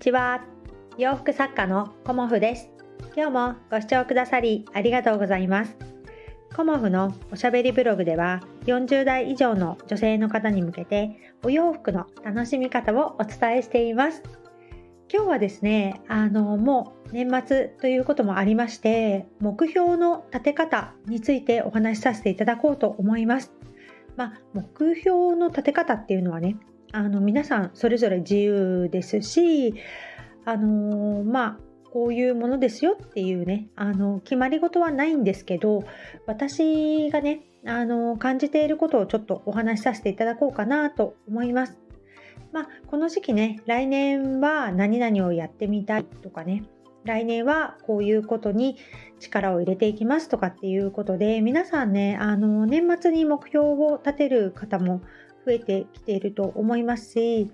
ちは。洋服作家のコモフです。今日もご視聴くださりありがとうございます。コモフのおしゃべりブログでは40代以上の女性の方に向けてお洋服の楽しみ方をお伝えしています。今日はですねあのもう年末ということもありまして目標の立て方についてお話しさせていただこうと思います。まあ、目標の立て方っていうのはねあの皆さんそれぞれ自由ですしあのまあこういうものですよっていうねあの決まり事はないんですけど私がねあの感じていることをちょっとお話しさせていただこうかなと思います。まあ、この時期ね来年は何々をやってみたいとかね来年はこういうことに力を入れていきますとかっていうことで皆さんねあの年末に目標を立てる方も増えてきていると思いますし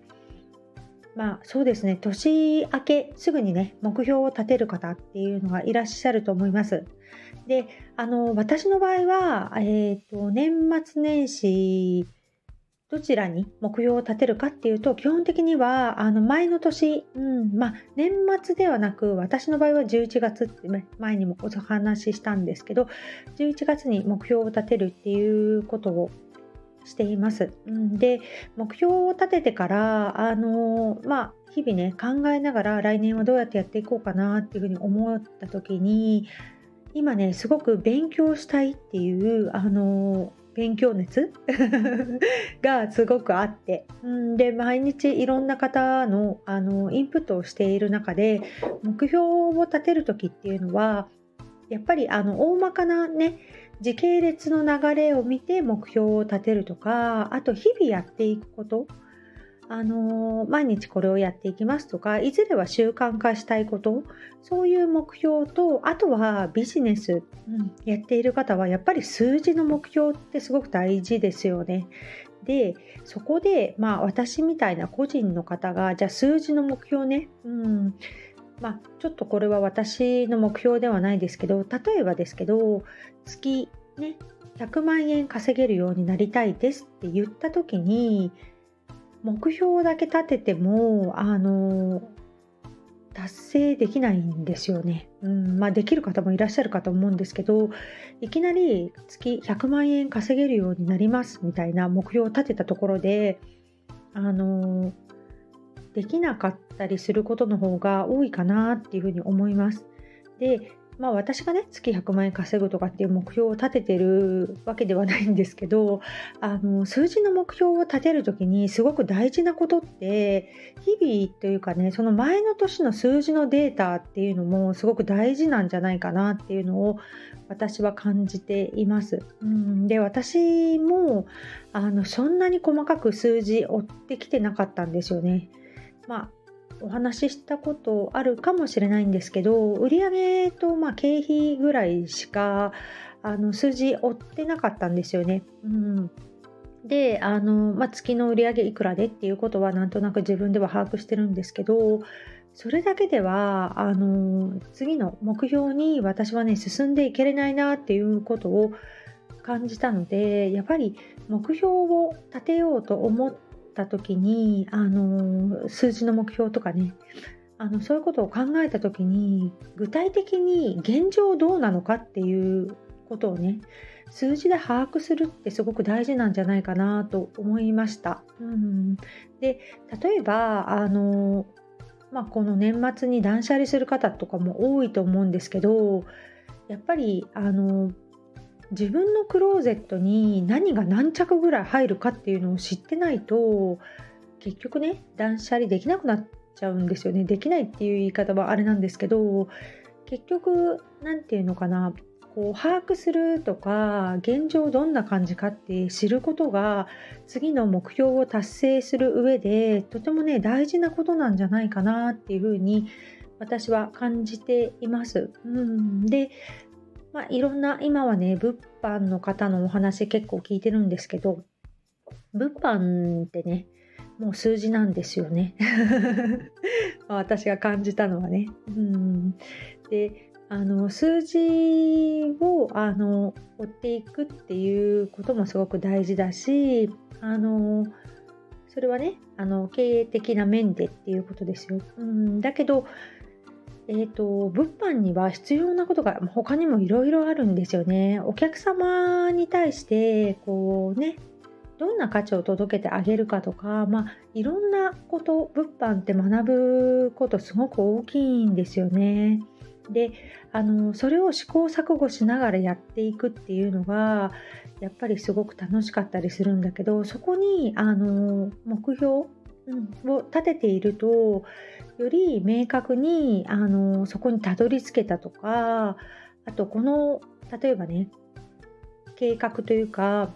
まあそうですね年明けすぐにね目標を立てる方っていうのがいらっしゃると思います。であの私の場合は、えーと、年末年始どちらに目標を立てるかっていうと基本的にはあの前の年、うんまあ、年末ではなく私の場合は11月って前にもお話ししたんですけど11月に目標を立てるっていうことをしています。で目標を立ててからあのまあ日々ね考えながら来年はどうやってやっていこうかなっていうふうに思った時に今ねすごく勉強したいっていうあの勉強熱 がすごくあってで毎日いろんな方のあのインプットをしている中で目標を立てる時っていうのはやっぱりあの大まかなね時系列の流れを見て目標を立てるとかあと日々やっていくこと。あの毎日これをやっていきますとかいずれは習慣化したいこと。そういう目標とあとはビジネス、うん、やっている方はやっぱり数字の目標ってすごく大事ですよね。でそこでまあ私みたいな個人の方がじゃあ数字の目標ね、うん、まあ、ちょっとこれは私の目標ではないですけど例えばですけど月ね100万円稼げるようになりたいですって言った時に目標だけ立ててもあの達成できないんですよね。うんまあ、できる方もいらっしゃるかと思うんですけどいきなり月100万円稼げるようになりますみたいな目標を立てたところであのできなかったりすることの方が多いかなっていうふうに思います。で、まあ私がね、月100万円稼ぐとかっていう目標を立ててるわけではないんですけど、あの、数字の目標を立てる時にすごく大事なことって、日々というかね、その前の年の数字のデータっていうのもすごく大事なんじゃないかなっていうのを私は感じています。うん、で、私も、あの、そんなに細かく数字追ってきてなかったんですよね。まあ、お話ししたことあるかもしれないんですけど売上とまあ経費ぐらいしかあの数字追ってなかったんですよね。うん、であの、まあ、月の売上いくらでっていうことはなんとなく自分では把握してるんですけどそれだけではあの次の目標に私はね進んでいけれないなっていうことを感じたのでやっぱり目標を立てようと思ってった時にあの数字の目標とかねあのそういうことを考えた時に具体的に現状どうなのかっていうことをね数字で把握するってすごく大事なんじゃないかなと思いました。うん、で例えばあの、まあ、この年末に断捨離する方とかも多いと思うんですけどやっぱりあの自分のクローゼットに何が何着ぐらい入るかっていうのを知ってないと結局ね断捨離できなくなっちゃうんですよねできないっていう言い方はあれなんですけど結局何て言うのかなこう把握するとか現状どんな感じかって知ることが次の目標を達成する上でとてもね大事なことなんじゃないかなっていうふうに私は感じています。うん、でまあ、いろんな今はね物販の方のお話結構聞いてるんですけど物販ってねもう数字なんですよね 私が感じたのはね。うんであの数字をあの追っていくっていうこともすごく大事だしあのそれはねあの経営的な面でっていうことですよ。うんだけどえーと、物販には必要なことが他にもいろいろあるんですよね。お客様に対してこうねどんな価値を届けてあげるかとか、まあ、いろんなこと物販って学ぶことすごく大きいんですよね。であのそれを試行錯誤しながらやっていくっていうのがやっぱりすごく楽しかったりするんだけどそこにあの目標を立てているとより明確にあのそこにたどり着けたとかあとこの例えばね計画というか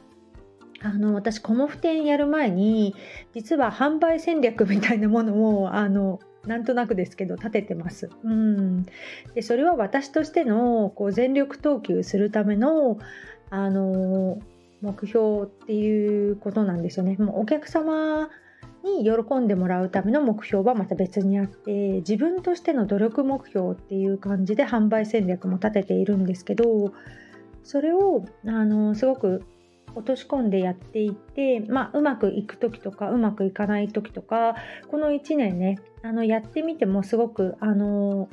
あの私コモフ店やる前に実は販売戦略みたいなものをあのなんとなくですけど立ててます。うん、でそれは私としてのこう全力投球するためのあの目標っていうことなんですよね。もうお客様に喜んでもらうための目標はまた別にあって自分としての努力目標っていう感じで販売戦略も立てているんですけどそれをあのすごく落とし込んでやっていって、まあ、うまくいく時とかうまくいかない時とかこの1年ねあのやってみてもすごくあの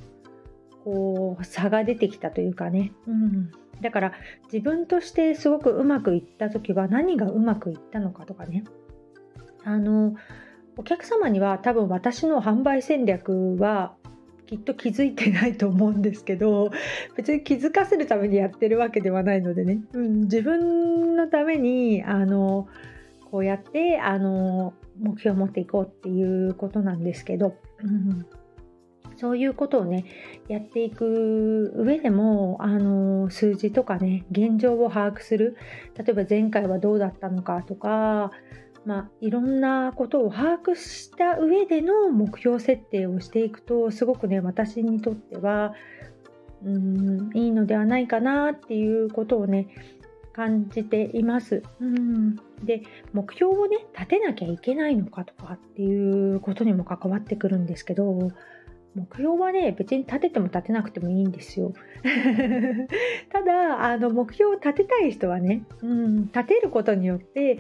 こう差が出てきたというかね、うん、だから自分としてすごくうまくいった時は何がうまくいったのかとかね。あのお客様には多分私の販売戦略はきっと気づいてないと思うんですけど 別に気づかせるためにやってるわけではないのでね、うん、自分のためにあのこうやってあの目標を持っていこうっていうことなんですけど、うん、そういうことをねやっていく上でもあの数字とかね現状を把握する。例えば前回はどうだったのかとかまあ、いろんなことを把握した上での目標設定をしていくとすごくね私にとってはうんいいのではないかなっていうことをね感じています。うんで目標をね立てなきゃいけないのかとかっていうことにも関わってくるんですけど目標はね別に立てても立てなくてもいいんですよ。ただあの目標を立てたい人はね、うん、立てることによって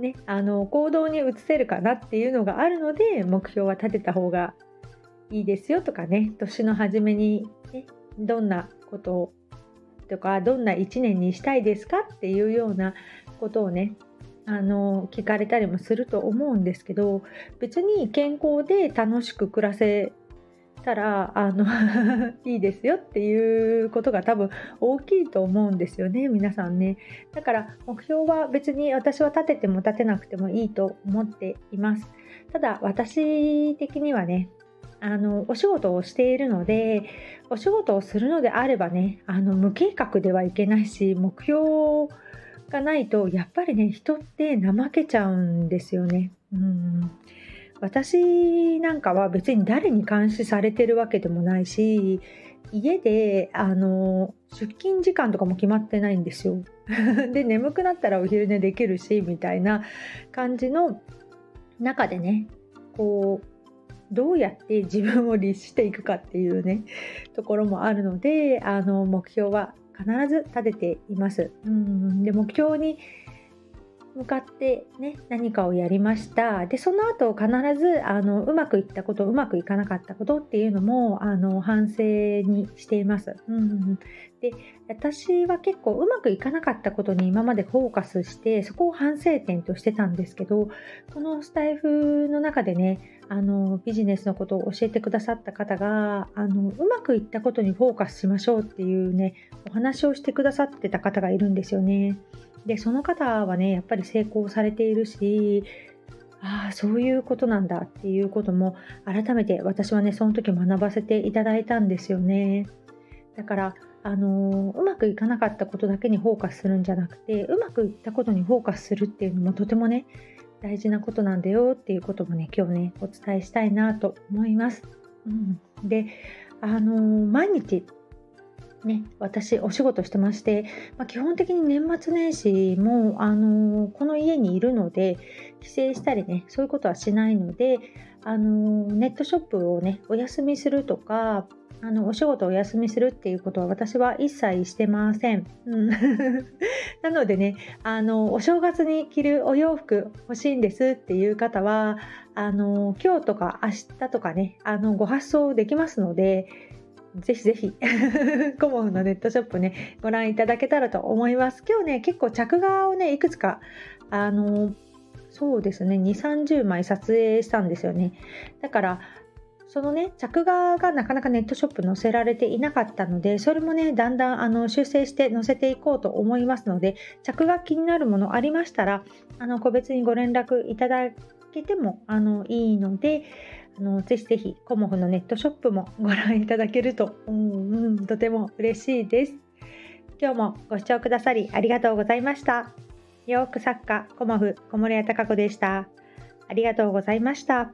ね、あの行動に移せるかなっていうのがあるので目標は立てた方がいいですよとかね年の初めに、ね、どんなこととかどんな1年にしたいですかっていうようなことをねあの聞かれたりもすると思うんですけど別に健康で楽しく暮らせたらあの いいですよっていうことが多分大きいと思うんですよね皆さんね。だから目標は別に私は立てても立てなくてもいいと思っています。ただ私的にはねあのお仕事をしているのでお仕事をするのであればねあの無計画ではいけないし目標がないとやっぱりね人って怠けちゃうんですよね。うん。私なんかは別に誰に監視されてるわけでもないし家であの出勤時間とかも決まってないんですよ。で眠くなったらお昼寝できるしみたいな感じの中でねこうどうやって自分を律していくかっていうねところもあるのであの目標は必ず立てています。うんで目標に向かってね何かをやりましたでその後必ずあのうまくいったことうまくいかなかったことっていうのもあの反省にしています。うん、で私は結構うまくいかなかったことに今までフォーカスしてそこを反省点としてたんですけどこのスタイフの中でねあのビジネスのことを教えてくださった方があのうまくいったことにフォーカスしましょうっていうねお話をしてくださってた方がいるんですよね。でその方はねやっぱり成功されているしああそういうことなんだっていうことも改めて私はねその時学ばせていただいたんですよねだからあのうまくいかなかったことだけにフォーカスするんじゃなくてうまくいったことにフォーカスするっていうのもとてもね大事なことなんだよっていうこともね今日ねお伝えしたいなと思います。うん、であの毎日ね、私お仕事してまして、まあ、基本的に年末年始も、あのー、この家にいるので帰省したりねそういうことはしないので、あのー、ネットショップをねお休みするとかあのお仕事をお休みするっていうことは私は一切してません。うん、なのでねあのお正月に着るお洋服欲しいんですっていう方はあの今日とか明日とかねあのご発送できますのでぜひぜひ。コモフのネットショップねご覧いただけたらと思います。今日ね結構着画をねいくつかあのそうですね2 3 0枚撮影したんですよね。だからそのね着画がなかなかネットショップ載せられていなかったのでそれもねだんだんあの修正して載せていこうと思いますので着画気になるものありましたらあの個別にご連絡いただけてもあのいいのであのぜひぜひコモフのネットショップもご覧いただけると、うん、うん、とても嬉しいです。今日もご視聴くださりありがとうございました。洋服作家コモフ小森屋隆子でした。ありがとうございました。